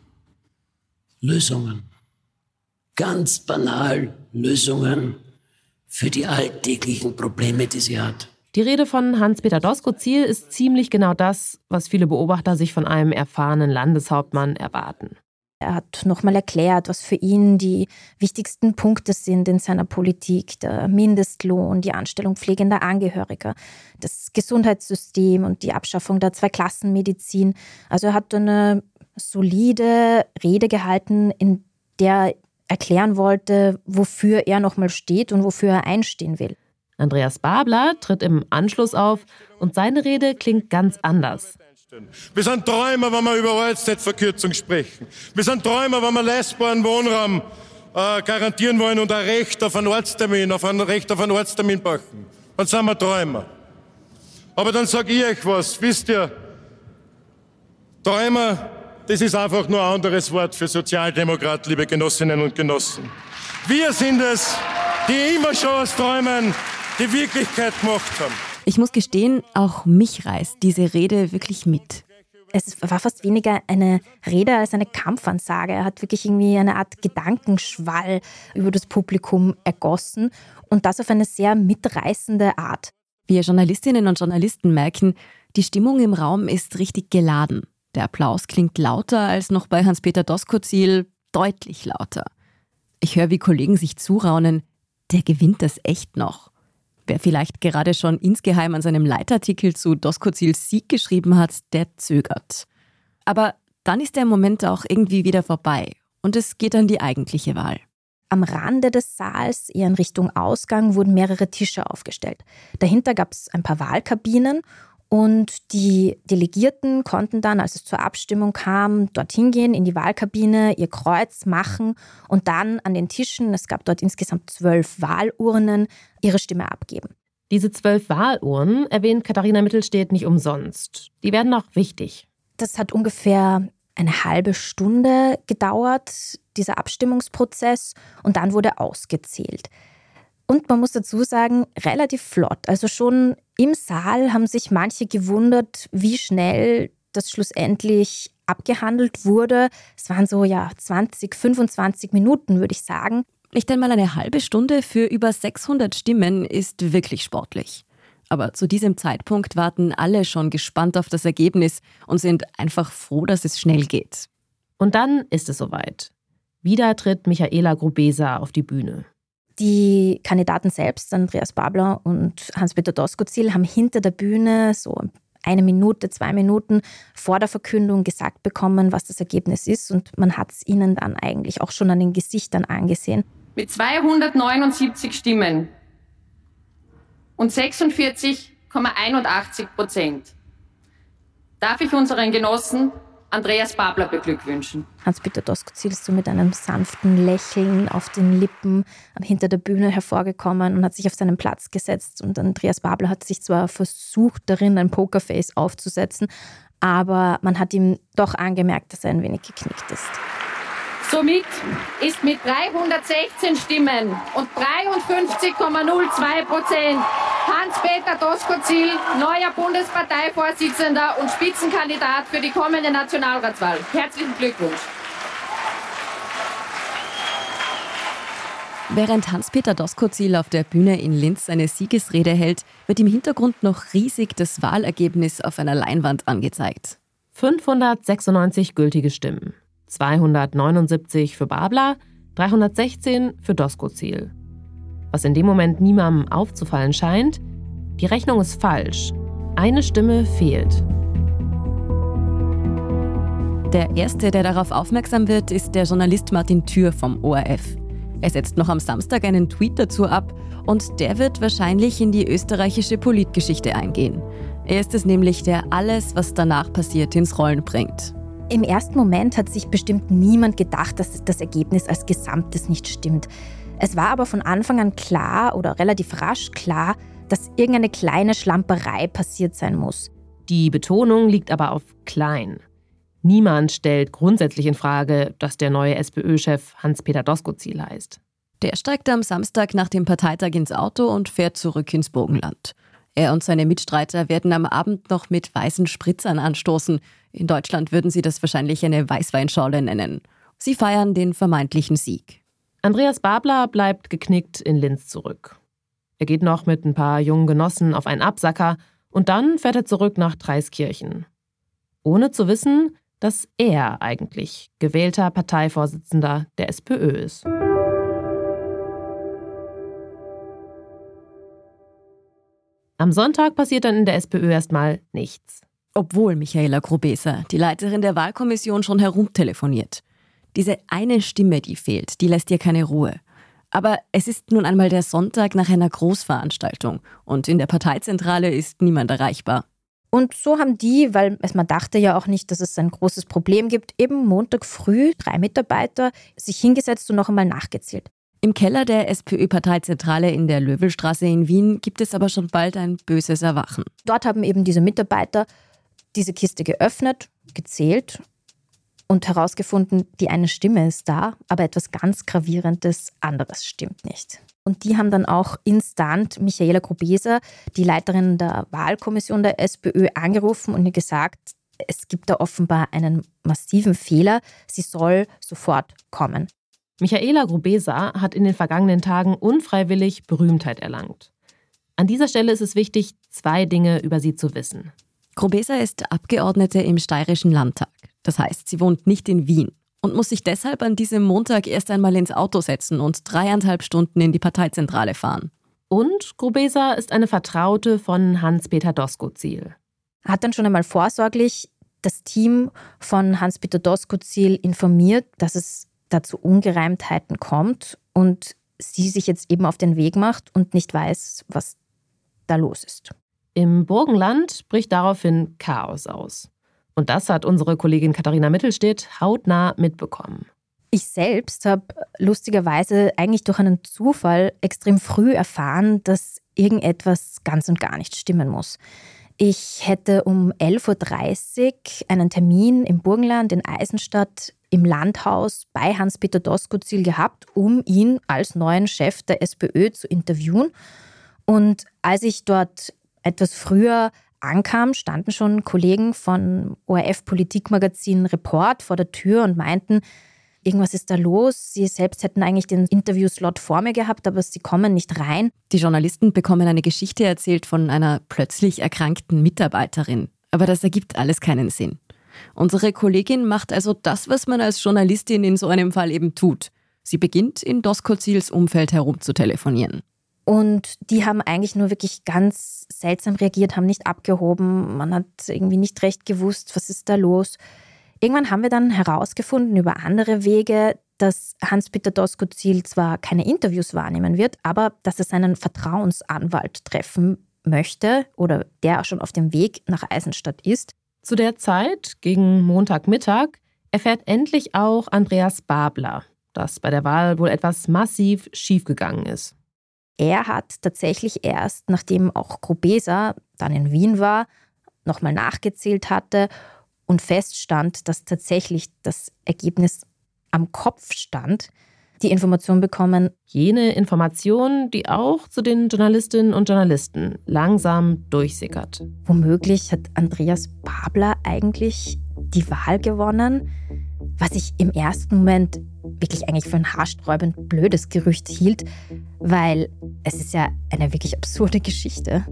Lösungen. Ganz banal Lösungen für die alltäglichen Probleme, die sie hat. Die Rede von Hans-Peter Doskozil ist ziemlich genau das, was viele Beobachter sich von einem erfahrenen Landeshauptmann erwarten. Er hat nochmal erklärt, was für ihn die wichtigsten Punkte sind in seiner Politik. Der Mindestlohn, die Anstellung pflegender Angehöriger, das Gesundheitssystem und die Abschaffung der Zweiklassenmedizin. Also er hat eine solide Rede gehalten, in der er erklären wollte, wofür er nochmal steht und wofür er einstehen will. Andreas Babler tritt im Anschluss auf und seine Rede klingt ganz anders. Wir sind Träumer, wenn wir über Arbeitszeitverkürzung sprechen. Wir sind Träumer, wenn wir leistbaren Wohnraum äh, garantieren wollen und ein Recht auf einen Ortstermin, auf ein Recht auf einen Ortstermin machen. Dann sind wir Träumer. Aber dann sage ich euch was, wisst ihr, Träumer, das ist einfach nur ein anderes Wort für Sozialdemokrat, liebe Genossinnen und Genossen. Wir sind es, die immer schon aus Träumen die Wirklichkeit gemacht haben. Ich muss gestehen, auch mich reißt diese Rede wirklich mit. Es war fast weniger eine Rede als eine Kampfansage. Er hat wirklich irgendwie eine Art Gedankenschwall über das Publikum ergossen und das auf eine sehr mitreißende Art. Wir Journalistinnen und Journalisten merken, die Stimmung im Raum ist richtig geladen. Der Applaus klingt lauter als noch bei Hans-Peter Doskozil, deutlich lauter. Ich höre, wie Kollegen sich zuraunen, der gewinnt das echt noch. Wer vielleicht gerade schon insgeheim an seinem Leitartikel zu Doskozils Sieg geschrieben hat, der zögert. Aber dann ist der Moment auch irgendwie wieder vorbei und es geht an die eigentliche Wahl. Am Rande des Saals, eher in Richtung Ausgang, wurden mehrere Tische aufgestellt. Dahinter gab es ein paar Wahlkabinen und die Delegierten konnten dann, als es zur Abstimmung kam, dorthin gehen in die Wahlkabine, ihr Kreuz machen und dann an den Tischen, es gab dort insgesamt zwölf Wahlurnen, ihre Stimme abgeben. Diese zwölf Wahlurnen erwähnt Katharina Mittelstedt nicht umsonst. Die werden auch wichtig. Das hat ungefähr eine halbe Stunde gedauert, dieser Abstimmungsprozess, und dann wurde ausgezählt. Und man muss dazu sagen, relativ flott. Also schon im Saal haben sich manche gewundert, wie schnell das schlussendlich abgehandelt wurde. Es waren so ja 20, 25 Minuten, würde ich sagen. Nicht einmal eine halbe Stunde für über 600 Stimmen ist wirklich sportlich. Aber zu diesem Zeitpunkt warten alle schon gespannt auf das Ergebnis und sind einfach froh, dass es schnell geht. Und dann ist es soweit. Wieder tritt Michaela Grubesa auf die Bühne. Die Kandidaten selbst, Andreas Babler und Hans-Peter Doskozil, haben hinter der Bühne so eine Minute, zwei Minuten vor der Verkündung gesagt bekommen, was das Ergebnis ist. Und man hat es ihnen dann eigentlich auch schon an den Gesichtern angesehen. Mit 279 Stimmen und 46,81 Prozent darf ich unseren Genossen Andreas Babler beglückwünschen. Hans-Peter Doskozil ist so mit einem sanften Lächeln auf den Lippen hinter der Bühne hervorgekommen und hat sich auf seinen Platz gesetzt. Und Andreas Babler hat sich zwar versucht, darin ein Pokerface aufzusetzen, aber man hat ihm doch angemerkt, dass er ein wenig geknickt ist. Somit ist mit 316 Stimmen und 53,02 Prozent Hans-Peter Doskozil neuer Bundesparteivorsitzender und Spitzenkandidat für die kommende Nationalratswahl. Herzlichen Glückwunsch. Während Hans-Peter Doskozil auf der Bühne in Linz seine Siegesrede hält, wird im Hintergrund noch riesig das Wahlergebnis auf einer Leinwand angezeigt. 596 gültige Stimmen. 279 für Babler, 316 für Doskozil. Was in dem Moment niemandem aufzufallen scheint, die Rechnung ist falsch. Eine Stimme fehlt. Der erste, der darauf aufmerksam wird, ist der Journalist Martin Thür vom ORF. Er setzt noch am Samstag einen Tweet dazu ab und der wird wahrscheinlich in die österreichische Politgeschichte eingehen. Er ist es nämlich, der alles, was danach passiert, ins Rollen bringt. Im ersten Moment hat sich bestimmt niemand gedacht, dass das Ergebnis als Gesamtes nicht stimmt. Es war aber von Anfang an klar oder relativ rasch klar, dass irgendeine kleine Schlamperei passiert sein muss. Die Betonung liegt aber auf klein. Niemand stellt grundsätzlich in Frage, dass der neue SPÖ-Chef Hans-Peter Doskozil heißt. Der steigt am Samstag nach dem Parteitag ins Auto und fährt zurück ins Burgenland. Er und seine Mitstreiter werden am Abend noch mit weißen Spritzern anstoßen. In Deutschland würden sie das wahrscheinlich eine Weißweinschorle nennen. Sie feiern den vermeintlichen Sieg. Andreas Babler bleibt geknickt in Linz zurück. Er geht noch mit ein paar jungen Genossen auf einen Absacker und dann fährt er zurück nach Dreiskirchen. Ohne zu wissen, dass er eigentlich gewählter Parteivorsitzender der SPÖ ist. Am Sonntag passiert dann in der SPÖ erstmal nichts. Obwohl Michaela Grobeser, die Leiterin der Wahlkommission, schon herumtelefoniert. Diese eine Stimme, die fehlt, die lässt ihr keine Ruhe. Aber es ist nun einmal der Sonntag nach einer Großveranstaltung und in der Parteizentrale ist niemand erreichbar. Und so haben die, weil man dachte ja auch nicht, dass es ein großes Problem gibt, eben Montag früh drei Mitarbeiter sich hingesetzt und noch einmal nachgezählt. Im Keller der SPÖ-Parteizentrale in der Löwelstraße in Wien gibt es aber schon bald ein böses Erwachen. Dort haben eben diese Mitarbeiter diese Kiste geöffnet, gezählt und herausgefunden, die eine Stimme ist da, aber etwas ganz Gravierendes anderes stimmt nicht. Und die haben dann auch instant Michaela Grubeser, die Leiterin der Wahlkommission der SPÖ, angerufen und ihr gesagt, es gibt da offenbar einen massiven Fehler, sie soll sofort kommen. Michaela Grubeser hat in den vergangenen Tagen unfreiwillig Berühmtheit erlangt. An dieser Stelle ist es wichtig, zwei Dinge über sie zu wissen. Grubeser ist Abgeordnete im Steirischen Landtag. Das heißt, sie wohnt nicht in Wien und muss sich deshalb an diesem Montag erst einmal ins Auto setzen und dreieinhalb Stunden in die Parteizentrale fahren. Und Grubeser ist eine Vertraute von Hans-Peter Doskozil. Hat dann schon einmal vorsorglich das Team von Hans-Peter Doskozil informiert, dass es dazu Ungereimtheiten kommt und sie sich jetzt eben auf den Weg macht und nicht weiß, was da los ist. Im Burgenland bricht daraufhin Chaos aus. Und das hat unsere Kollegin Katharina Mittelstedt hautnah mitbekommen. Ich selbst habe lustigerweise eigentlich durch einen Zufall extrem früh erfahren, dass irgendetwas ganz und gar nicht stimmen muss. Ich hätte um 11.30 Uhr einen Termin im Burgenland in Eisenstadt im Landhaus bei Hans-Peter Doskozil gehabt, um ihn als neuen Chef der SPÖ zu interviewen. Und als ich dort etwas früher ankam, standen schon Kollegen von ORF Politikmagazin Report vor der Tür und meinten, irgendwas ist da los. Sie selbst hätten eigentlich den Interviewslot vor mir gehabt, aber sie kommen nicht rein. Die Journalisten bekommen eine Geschichte erzählt von einer plötzlich erkrankten Mitarbeiterin. Aber das ergibt alles keinen Sinn. Unsere Kollegin macht also das, was man als Journalistin in so einem Fall eben tut. Sie beginnt in Doskozils Umfeld herumzutelefonieren. Und die haben eigentlich nur wirklich ganz seltsam reagiert, haben nicht abgehoben. Man hat irgendwie nicht recht gewusst, was ist da los. Irgendwann haben wir dann herausgefunden über andere Wege, dass Hans-Peter Doskozil zwar keine Interviews wahrnehmen wird, aber dass er seinen Vertrauensanwalt treffen möchte oder der schon auf dem Weg nach Eisenstadt ist. Zu der Zeit, gegen Montagmittag, erfährt endlich auch Andreas Babler, dass bei der Wahl wohl etwas massiv schiefgegangen ist. Er hat tatsächlich erst, nachdem auch Grubesa dann in Wien war, nochmal nachgezählt hatte und feststand, dass tatsächlich das Ergebnis am Kopf stand, die Information bekommen. Jene Information, die auch zu den Journalistinnen und Journalisten langsam durchsickert. Womöglich hat Andreas Babler eigentlich die Wahl gewonnen, was ich im ersten Moment wirklich eigentlich für ein haarsträubend blödes Gerücht hielt, weil es ist ja eine wirklich absurde Geschichte.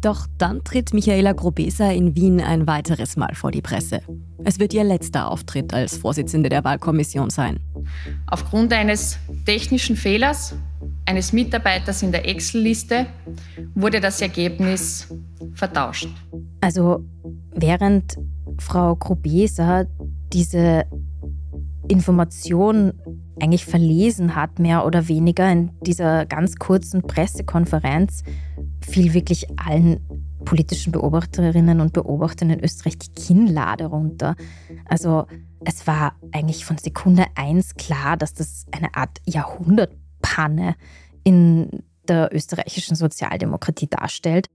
Doch dann tritt Michaela Grobesa in Wien ein weiteres Mal vor die Presse. Es wird ihr letzter Auftritt als Vorsitzende der Wahlkommission sein. Aufgrund eines technischen Fehlers eines Mitarbeiters in der Excel-Liste wurde das Ergebnis vertauscht. Also während Frau Grobesa diese Information eigentlich verlesen hat, mehr oder weniger in dieser ganz kurzen Pressekonferenz, fiel wirklich allen politischen Beobachterinnen und Beobachtern in Österreich die Kinnlade runter. Also es war eigentlich von Sekunde eins klar, dass das eine Art Jahrhundertpanne in der österreichischen Sozialdemokratie darstellt.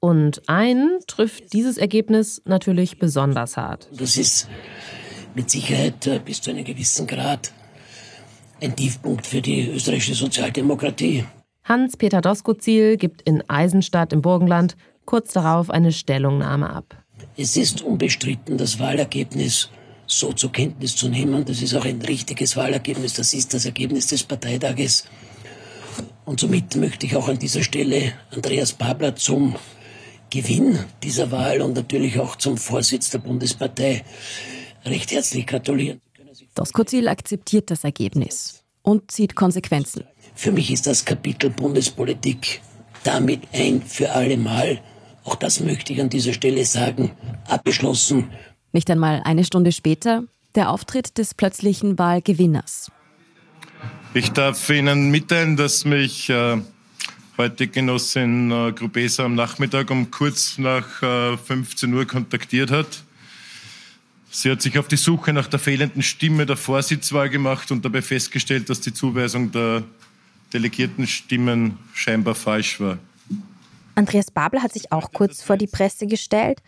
Und einen trifft dieses Ergebnis natürlich besonders hart. Das ist mit Sicherheit äh, bis zu einem gewissen Grad ein Tiefpunkt für die österreichische Sozialdemokratie. Hans-Peter Doskozil gibt in Eisenstadt im Burgenland kurz darauf eine Stellungnahme ab. Es ist unbestritten, das Wahlergebnis so zur Kenntnis zu nehmen. Das ist auch ein richtiges Wahlergebnis. Das ist das Ergebnis des Parteitages. Und somit möchte ich auch an dieser Stelle Andreas Babler zum Gewinn dieser Wahl und natürlich auch zum Vorsitz der Bundespartei recht herzlich gratulieren. Doskozil akzeptiert das Ergebnis und zieht Konsequenzen. Für mich ist das Kapitel Bundespolitik damit ein für alle Mal, auch das möchte ich an dieser Stelle sagen, abgeschlossen. Nicht einmal eine Stunde später der Auftritt des plötzlichen Wahlgewinners. Ich darf Ihnen mitteilen, dass mich äh, heute Genossin äh, Grubesa am Nachmittag um kurz nach äh, 15 Uhr kontaktiert hat. Sie hat sich auf die Suche nach der fehlenden Stimme der Vorsitzwahl gemacht und dabei festgestellt, dass die Zuweisung der delegierten Stimmen scheinbar falsch war. Andreas Babel hat sich auch kurz vor die Presse gestellt,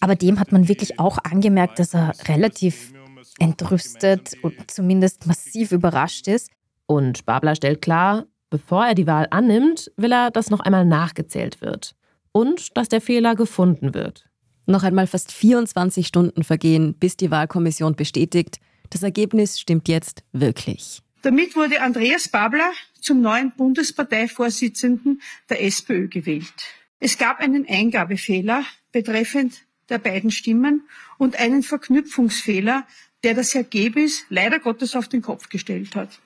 aber dem hat man wirklich auch angemerkt, dass er relativ entrüstet und zumindest massiv überrascht ist. Und Babler stellt klar, bevor er die Wahl annimmt, will er, dass noch einmal nachgezählt wird und dass der Fehler gefunden wird. Noch einmal fast 24 Stunden vergehen, bis die Wahlkommission bestätigt, das Ergebnis stimmt jetzt wirklich. Damit wurde Andreas Babler zum neuen Bundesparteivorsitzenden der SPÖ gewählt. Es gab einen Eingabefehler betreffend der beiden Stimmen und einen Verknüpfungsfehler, der das Ergebnis leider Gottes auf den Kopf gestellt hat.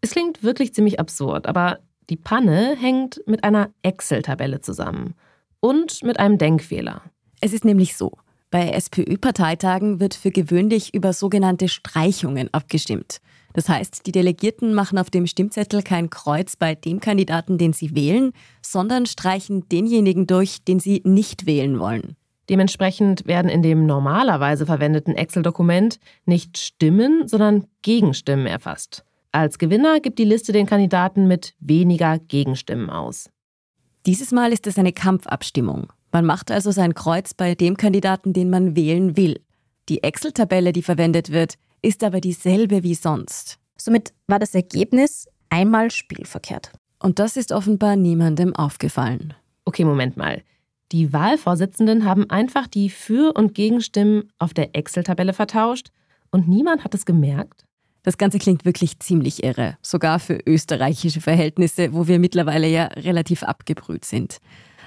Es klingt wirklich ziemlich absurd, aber die Panne hängt mit einer Excel-Tabelle zusammen und mit einem Denkfehler. Es ist nämlich so, bei SPÖ-Parteitagen wird für gewöhnlich über sogenannte Streichungen abgestimmt. Das heißt, die Delegierten machen auf dem Stimmzettel kein Kreuz bei dem Kandidaten, den sie wählen, sondern streichen denjenigen durch, den sie nicht wählen wollen. Dementsprechend werden in dem normalerweise verwendeten Excel-Dokument nicht Stimmen, sondern Gegenstimmen erfasst. Als Gewinner gibt die Liste den Kandidaten mit weniger Gegenstimmen aus. Dieses Mal ist es eine Kampfabstimmung. Man macht also sein Kreuz bei dem Kandidaten, den man wählen will. Die Excel-Tabelle, die verwendet wird, ist aber dieselbe wie sonst. Somit war das Ergebnis einmal spielverkehrt. Und das ist offenbar niemandem aufgefallen. Okay, Moment mal. Die Wahlvorsitzenden haben einfach die Für- und Gegenstimmen auf der Excel-Tabelle vertauscht und niemand hat es gemerkt? Das Ganze klingt wirklich ziemlich irre, sogar für österreichische Verhältnisse, wo wir mittlerweile ja relativ abgebrüht sind.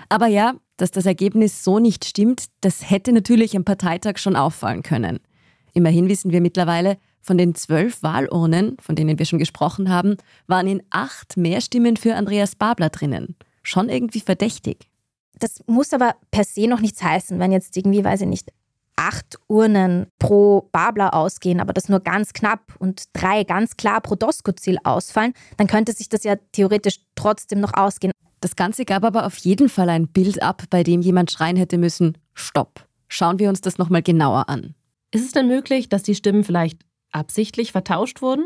Aber ja, dass das Ergebnis so nicht stimmt, das hätte natürlich am Parteitag schon auffallen können. Immerhin wissen wir mittlerweile, von den zwölf Wahlurnen, von denen wir schon gesprochen haben, waren in acht mehr Stimmen für Andreas Babler drinnen. Schon irgendwie verdächtig. Das muss aber per se noch nichts heißen, wenn jetzt irgendwie, weiß ich nicht, acht Urnen pro Babler ausgehen, aber das nur ganz knapp und drei ganz klar pro Doskozil ausfallen, dann könnte sich das ja theoretisch trotzdem noch ausgehen. Das Ganze gab aber auf jeden Fall ein Bild ab, bei dem jemand schreien hätte müssen, Stopp. Schauen wir uns das nochmal genauer an. Ist es denn möglich, dass die Stimmen vielleicht absichtlich vertauscht wurden?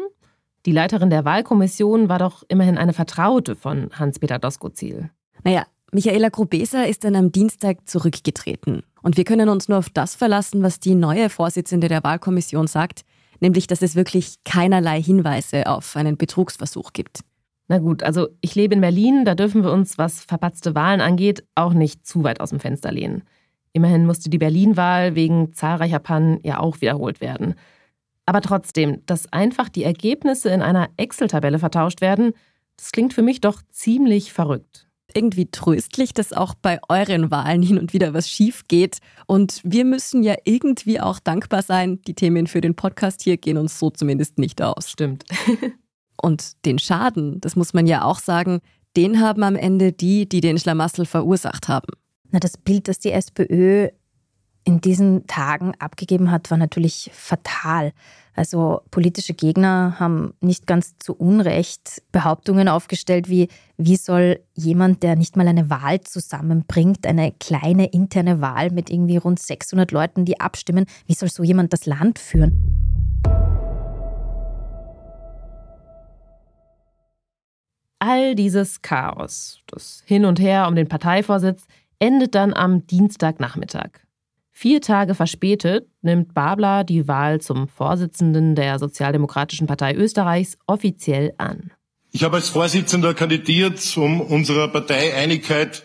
Die Leiterin der Wahlkommission war doch immerhin eine Vertraute von Hans-Peter Doskozil. Naja, Michaela Grubesa ist dann am Dienstag zurückgetreten. Und wir können uns nur auf das verlassen, was die neue Vorsitzende der Wahlkommission sagt, nämlich dass es wirklich keinerlei Hinweise auf einen Betrugsversuch gibt. Na gut, also ich lebe in Berlin, da dürfen wir uns, was verpatzte Wahlen angeht, auch nicht zu weit aus dem Fenster lehnen. Immerhin musste die Berlin-Wahl wegen zahlreicher Pannen ja auch wiederholt werden. Aber trotzdem, dass einfach die Ergebnisse in einer Excel-Tabelle vertauscht werden, das klingt für mich doch ziemlich verrückt. Irgendwie tröstlich, dass auch bei euren Wahlen hin und wieder was schief geht. Und wir müssen ja irgendwie auch dankbar sein. Die Themen für den Podcast hier gehen uns so zumindest nicht aus. Stimmt. Und den Schaden, das muss man ja auch sagen, den haben am Ende die, die den Schlamassel verursacht haben. Na, das Bild, das die SPÖ in diesen Tagen abgegeben hat, war natürlich fatal. Also politische Gegner haben nicht ganz zu Unrecht Behauptungen aufgestellt wie, wie soll jemand, der nicht mal eine Wahl zusammenbringt, eine kleine interne Wahl mit irgendwie rund 600 Leuten, die abstimmen, wie soll so jemand das Land führen? All dieses Chaos, das Hin und Her um den Parteivorsitz, endet dann am Dienstagnachmittag. Vier Tage verspätet nimmt Babler die Wahl zum Vorsitzenden der Sozialdemokratischen Partei Österreichs offiziell an. Ich habe als Vorsitzender kandidiert, um unserer Partei Einigkeit,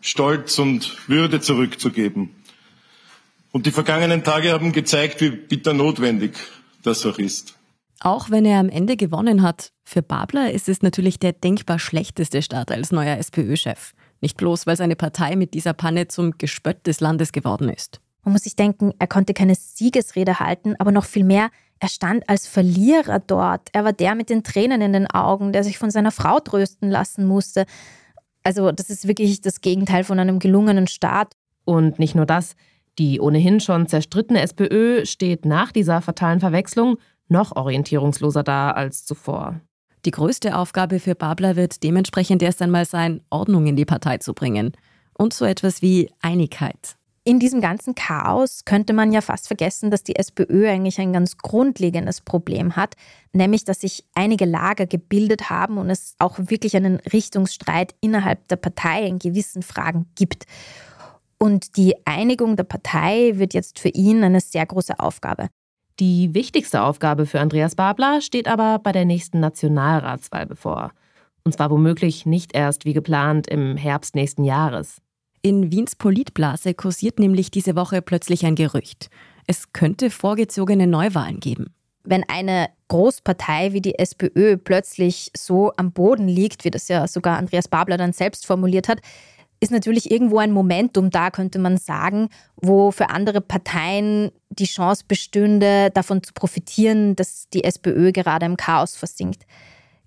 Stolz und Würde zurückzugeben. Und die vergangenen Tage haben gezeigt, wie bitter notwendig das auch ist. Auch wenn er am Ende gewonnen hat, für Babler ist es natürlich der denkbar schlechteste Start als neuer SPÖ-Chef. Nicht bloß, weil seine Partei mit dieser Panne zum Gespött des Landes geworden ist. Man muss sich denken, er konnte keine Siegesrede halten, aber noch viel mehr, er stand als Verlierer dort. Er war der mit den Tränen in den Augen, der sich von seiner Frau trösten lassen musste. Also das ist wirklich das Gegenteil von einem gelungenen Start. Und nicht nur das, die ohnehin schon zerstrittene SPÖ steht nach dieser fatalen Verwechslung noch orientierungsloser da als zuvor. Die größte Aufgabe für Babler wird dementsprechend erst einmal sein, Ordnung in die Partei zu bringen. Und so etwas wie Einigkeit. In diesem ganzen Chaos könnte man ja fast vergessen, dass die SPÖ eigentlich ein ganz grundlegendes Problem hat, nämlich dass sich einige Lager gebildet haben und es auch wirklich einen Richtungsstreit innerhalb der Partei in gewissen Fragen gibt. Und die Einigung der Partei wird jetzt für ihn eine sehr große Aufgabe. Die wichtigste Aufgabe für Andreas Babler steht aber bei der nächsten Nationalratswahl bevor. Und zwar womöglich nicht erst wie geplant im Herbst nächsten Jahres. In Wiens Politblase kursiert nämlich diese Woche plötzlich ein Gerücht. Es könnte vorgezogene Neuwahlen geben. Wenn eine Großpartei wie die SPÖ plötzlich so am Boden liegt, wie das ja sogar Andreas Babler dann selbst formuliert hat, ist natürlich irgendwo ein Momentum da, könnte man sagen, wo für andere Parteien die Chance bestünde, davon zu profitieren, dass die SPÖ gerade im Chaos versinkt.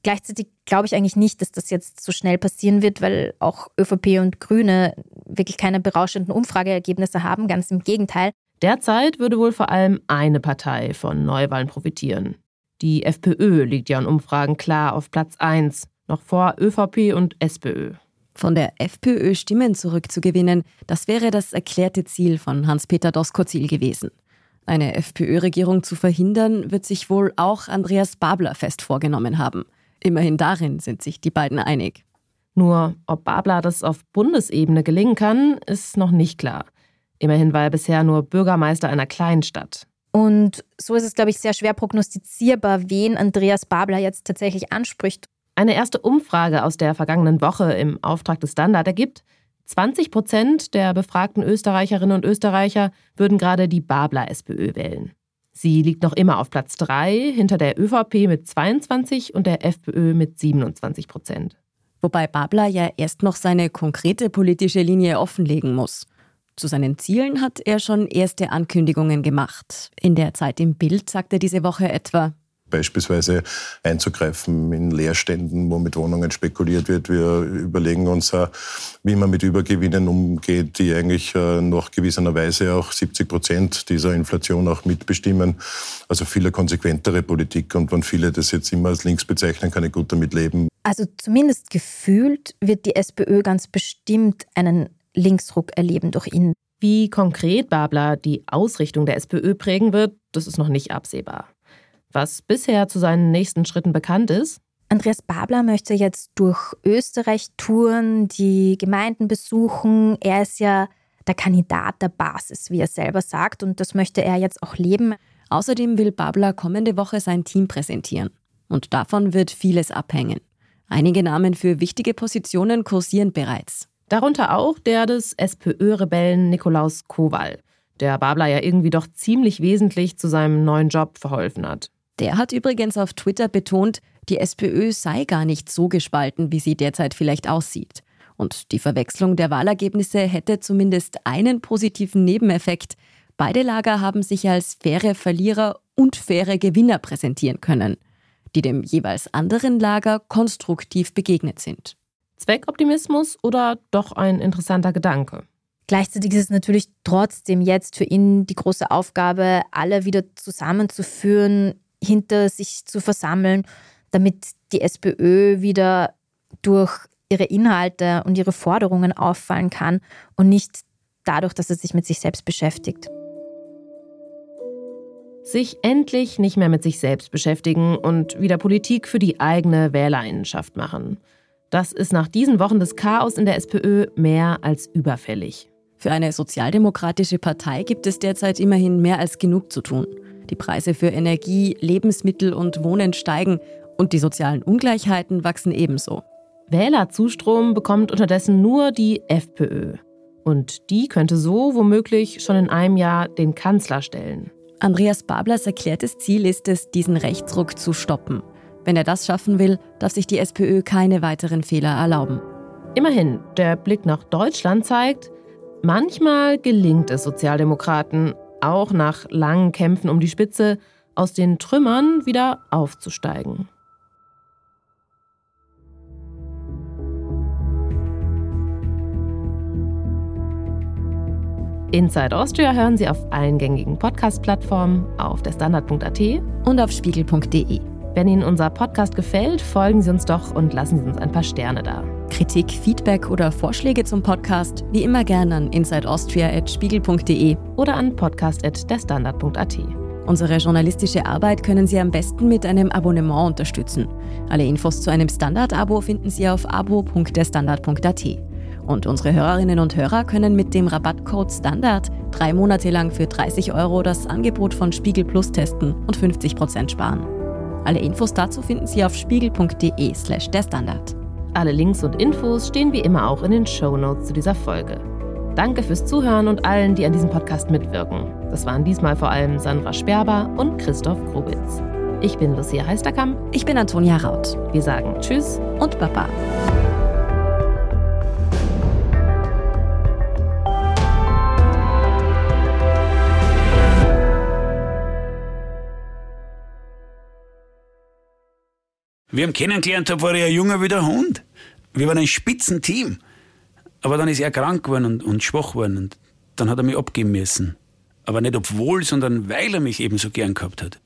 Gleichzeitig glaube ich eigentlich nicht, dass das jetzt so schnell passieren wird, weil auch ÖVP und Grüne wirklich keine berauschenden Umfrageergebnisse haben, ganz im Gegenteil. Derzeit würde wohl vor allem eine Partei von Neuwahlen profitieren. Die FPÖ liegt ja in Umfragen klar auf Platz 1, noch vor ÖVP und SPÖ. Von der FPÖ Stimmen zurückzugewinnen, das wäre das erklärte Ziel von Hans-Peter Doskozil gewesen. Eine FPÖ-Regierung zu verhindern, wird sich wohl auch Andreas Babler fest vorgenommen haben. Immerhin darin sind sich die beiden einig. Nur ob Babler das auf Bundesebene gelingen kann, ist noch nicht klar. Immerhin war er bisher nur Bürgermeister einer Kleinstadt. Und so ist es, glaube ich, sehr schwer prognostizierbar, wen Andreas Babler jetzt tatsächlich anspricht eine erste Umfrage aus der vergangenen Woche im Auftrag des Standard ergibt, 20 Prozent der befragten Österreicherinnen und Österreicher würden gerade die Babler SPÖ wählen. Sie liegt noch immer auf Platz 3 hinter der ÖVP mit 22 und der FPÖ mit 27 Prozent. Wobei Babler ja erst noch seine konkrete politische Linie offenlegen muss. Zu seinen Zielen hat er schon erste Ankündigungen gemacht. In der Zeit im Bild sagte diese Woche etwa, beispielsweise einzugreifen in Leerständen, wo mit Wohnungen spekuliert wird. Wir überlegen uns, wie man mit Übergewinnen umgeht, die eigentlich äh, noch gewisserweise auch 70 Prozent dieser Inflation auch mitbestimmen. Also viel konsequentere Politik. Und wenn viele das jetzt immer als links bezeichnen, kann ich gut damit leben. Also zumindest gefühlt wird die SPÖ ganz bestimmt einen Linksruck erleben durch ihn. Wie konkret Babler die Ausrichtung der SPÖ prägen wird, das ist noch nicht absehbar was bisher zu seinen nächsten Schritten bekannt ist. Andreas Babler möchte jetzt durch Österreich touren, die Gemeinden besuchen. Er ist ja der Kandidat der Basis, wie er selber sagt, und das möchte er jetzt auch leben. Außerdem will Babler kommende Woche sein Team präsentieren. Und davon wird vieles abhängen. Einige Namen für wichtige Positionen kursieren bereits. Darunter auch der des SPÖ-Rebellen Nikolaus Kowal, der Babler ja irgendwie doch ziemlich wesentlich zu seinem neuen Job verholfen hat. Der hat übrigens auf Twitter betont, die SPÖ sei gar nicht so gespalten, wie sie derzeit vielleicht aussieht. Und die Verwechslung der Wahlergebnisse hätte zumindest einen positiven Nebeneffekt. Beide Lager haben sich als faire Verlierer und faire Gewinner präsentieren können, die dem jeweils anderen Lager konstruktiv begegnet sind. Zweckoptimismus oder doch ein interessanter Gedanke? Gleichzeitig ist es natürlich trotzdem jetzt für ihn die große Aufgabe, alle wieder zusammenzuführen, hinter sich zu versammeln, damit die SPÖ wieder durch ihre Inhalte und ihre Forderungen auffallen kann und nicht dadurch, dass er sich mit sich selbst beschäftigt. Sich endlich nicht mehr mit sich selbst beschäftigen und wieder Politik für die eigene Wählerinnenschaft machen. Das ist nach diesen Wochen des Chaos in der SPÖ mehr als überfällig. Für eine sozialdemokratische Partei gibt es derzeit immerhin mehr als genug zu tun. Die Preise für Energie, Lebensmittel und Wohnen steigen und die sozialen Ungleichheiten wachsen ebenso. Wählerzustrom bekommt unterdessen nur die FPÖ. Und die könnte so womöglich schon in einem Jahr den Kanzler stellen. Andreas Bablers erklärtes Ziel ist es, diesen Rechtsruck zu stoppen. Wenn er das schaffen will, darf sich die SPÖ keine weiteren Fehler erlauben. Immerhin, der Blick nach Deutschland zeigt, manchmal gelingt es Sozialdemokraten, auch nach langen Kämpfen um die Spitze, aus den Trümmern wieder aufzusteigen. Inside Austria hören Sie auf allen gängigen Podcast-Plattformen, auf der Standard.at und auf spiegel.de. Wenn Ihnen unser Podcast gefällt, folgen Sie uns doch und lassen Sie uns ein paar Sterne da. Kritik, Feedback oder Vorschläge zum Podcast wie immer gerne an insideaustria.spiegel.de oder an podcast.derstandard.at. Unsere journalistische Arbeit können Sie am besten mit einem Abonnement unterstützen. Alle Infos zu einem Standard-Abo finden Sie auf abo.derstandard.at. Und unsere Hörerinnen und Hörer können mit dem Rabattcode STANDARD drei Monate lang für 30 Euro das Angebot von Spiegel Plus testen und 50 Prozent sparen. Alle Infos dazu finden Sie auf spiegel.de slash der. Alle Links und Infos stehen wie immer auch in den Show Notes zu dieser Folge. Danke fürs Zuhören und allen, die an diesem Podcast mitwirken. Das waren diesmal vor allem Sandra Sperber und Christoph Grubitz. Ich bin Lucia Heisterkamp. Ich bin Antonia Raut. Wir sagen Tschüss und Baba. Wir haben kennengelernt, da war er ein junger wie der Hund. Wir waren ein Spitzenteam. Aber dann ist er krank geworden und, und schwach geworden. Und dann hat er mich abgeben müssen. Aber nicht obwohl, sondern weil er mich eben so gern gehabt hat.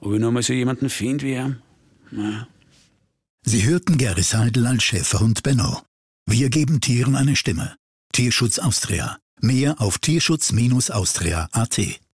Ob ich noch mal so jemanden finde wie er? Naja. Sie hörten Gary Seidel als Schäferhund Benno. Wir geben Tieren eine Stimme. Tierschutz Austria. Mehr auf tierschutz-austria.at.